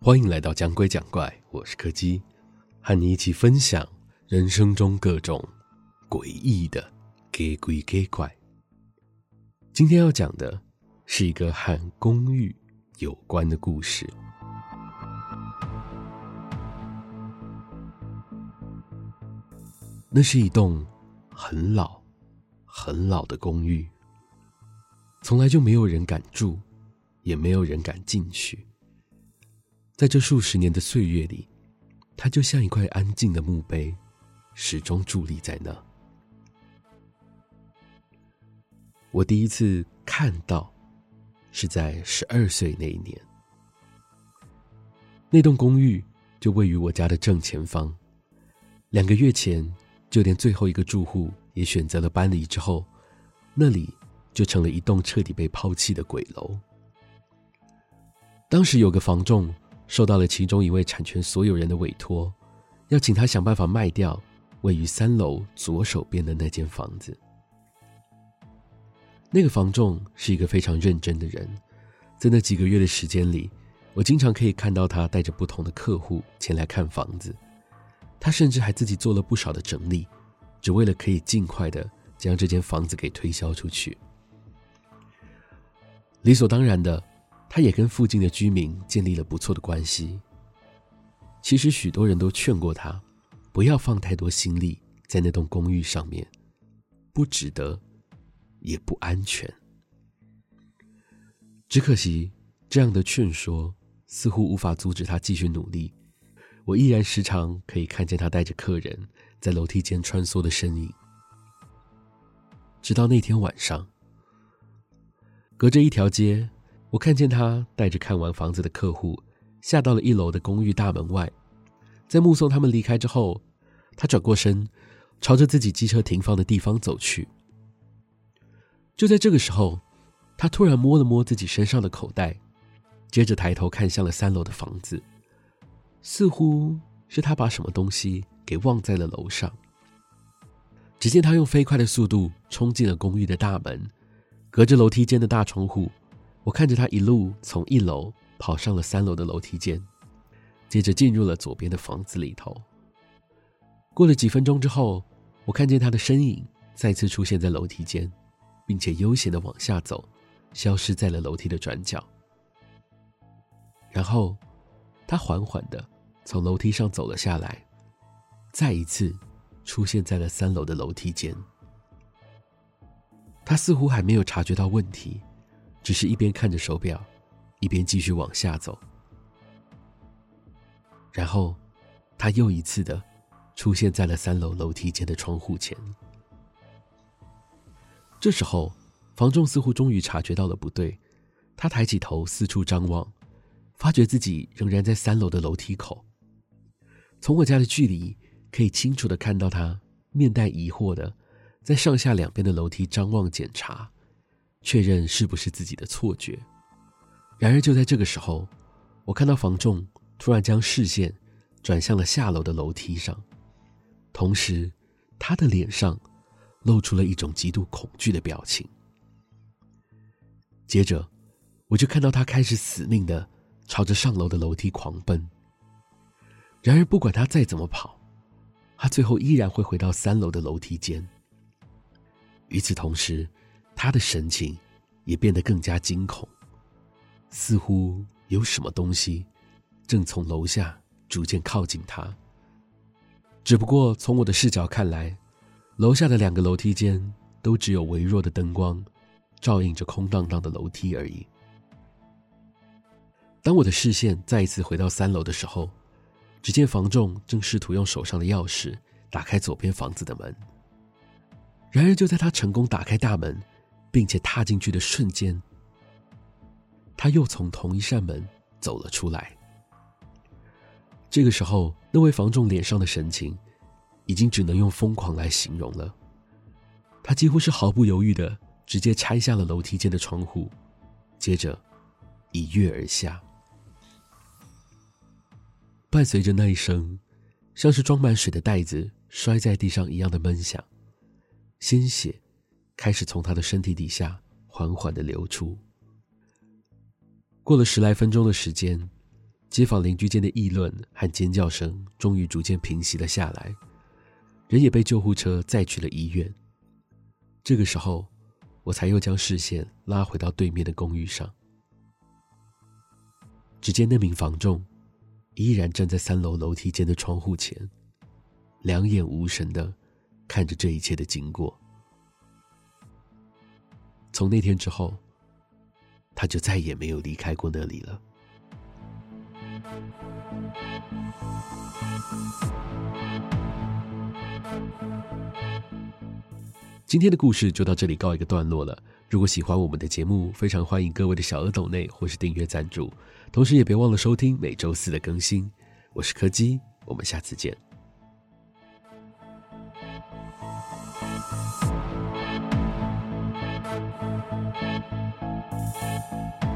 欢迎来到讲鬼讲怪，我是柯基，和你一起分享人生中各种诡异的给鬼给怪。今天要讲的是一个和公寓有关的故事。那是一栋很老、很老的公寓，从来就没有人敢住，也没有人敢进去。在这数十年的岁月里，它就像一块安静的墓碑，始终伫立在那。我第一次看到，是在十二岁那一年。那栋公寓就位于我家的正前方，两个月前。就连最后一个住户也选择了搬离之后，那里就成了一栋彻底被抛弃的鬼楼。当时有个房仲受到了其中一位产权所有人的委托，要请他想办法卖掉位于三楼左手边的那间房子。那个房仲是一个非常认真的人，在那几个月的时间里，我经常可以看到他带着不同的客户前来看房子。他甚至还自己做了不少的整理，只为了可以尽快的将这间房子给推销出去。理所当然的，他也跟附近的居民建立了不错的关系。其实许多人都劝过他，不要放太多心力在那栋公寓上面，不值得，也不安全。只可惜，这样的劝说似乎无法阻止他继续努力。我依然时常可以看见他带着客人在楼梯间穿梭的身影。直到那天晚上，隔着一条街，我看见他带着看完房子的客户下到了一楼的公寓大门外。在目送他们离开之后，他转过身，朝着自己机车停放的地方走去。就在这个时候，他突然摸了摸自己身上的口袋，接着抬头看向了三楼的房子。似乎是他把什么东西给忘在了楼上。只见他用飞快的速度冲进了公寓的大门，隔着楼梯间的大窗户，我看着他一路从一楼跑上了三楼的楼梯间，接着进入了左边的房子里头。过了几分钟之后，我看见他的身影再次出现在楼梯间，并且悠闲的往下走，消失在了楼梯的转角。然后。他缓缓的从楼梯上走了下来，再一次出现在了三楼的楼梯间。他似乎还没有察觉到问题，只是一边看着手表，一边继续往下走。然后，他又一次的出现在了三楼楼梯间的窗户前。这时候，房仲似乎终于察觉到了不对，他抬起头四处张望。发觉自己仍然在三楼的楼梯口，从我家的距离可以清楚的看到他面带疑惑的在上下两边的楼梯张望检查，确认是不是自己的错觉。然而就在这个时候，我看到房仲突然将视线转向了下楼的楼梯上，同时他的脸上露出了一种极度恐惧的表情。接着，我就看到他开始死命的。朝着上楼的楼梯狂奔。然而，不管他再怎么跑，他最后依然会回到三楼的楼梯间。与此同时，他的神情也变得更加惊恐，似乎有什么东西正从楼下逐渐靠近他。只不过从我的视角看来，楼下的两个楼梯间都只有微弱的灯光，照映着空荡荡的楼梯而已。当我的视线再一次回到三楼的时候，只见房仲正试图用手上的钥匙打开左边房子的门。然而，就在他成功打开大门，并且踏进去的瞬间，他又从同一扇门走了出来。这个时候，那位房仲脸上的神情，已经只能用疯狂来形容了。他几乎是毫不犹豫的直接拆下了楼梯间的窗户，接着一跃而下。伴随着那一声，像是装满水的袋子摔在地上一样的闷响，鲜血开始从他的身体底下缓缓的流出。过了十来分钟的时间，街坊邻居间的议论和尖叫声终于逐渐平息了下来，人也被救护车载去了医院。这个时候，我才又将视线拉回到对面的公寓上，只见那名房仲依然站在三楼楼梯间的窗户前，两眼无神的看着这一切的经过。从那天之后，他就再也没有离开过那里了。今天的故事就到这里告一个段落了。如果喜欢我们的节目，非常欢迎各位的小额抖内或是订阅赞助，同时也别忘了收听每周四的更新。我是柯基，我们下次见。Thank you.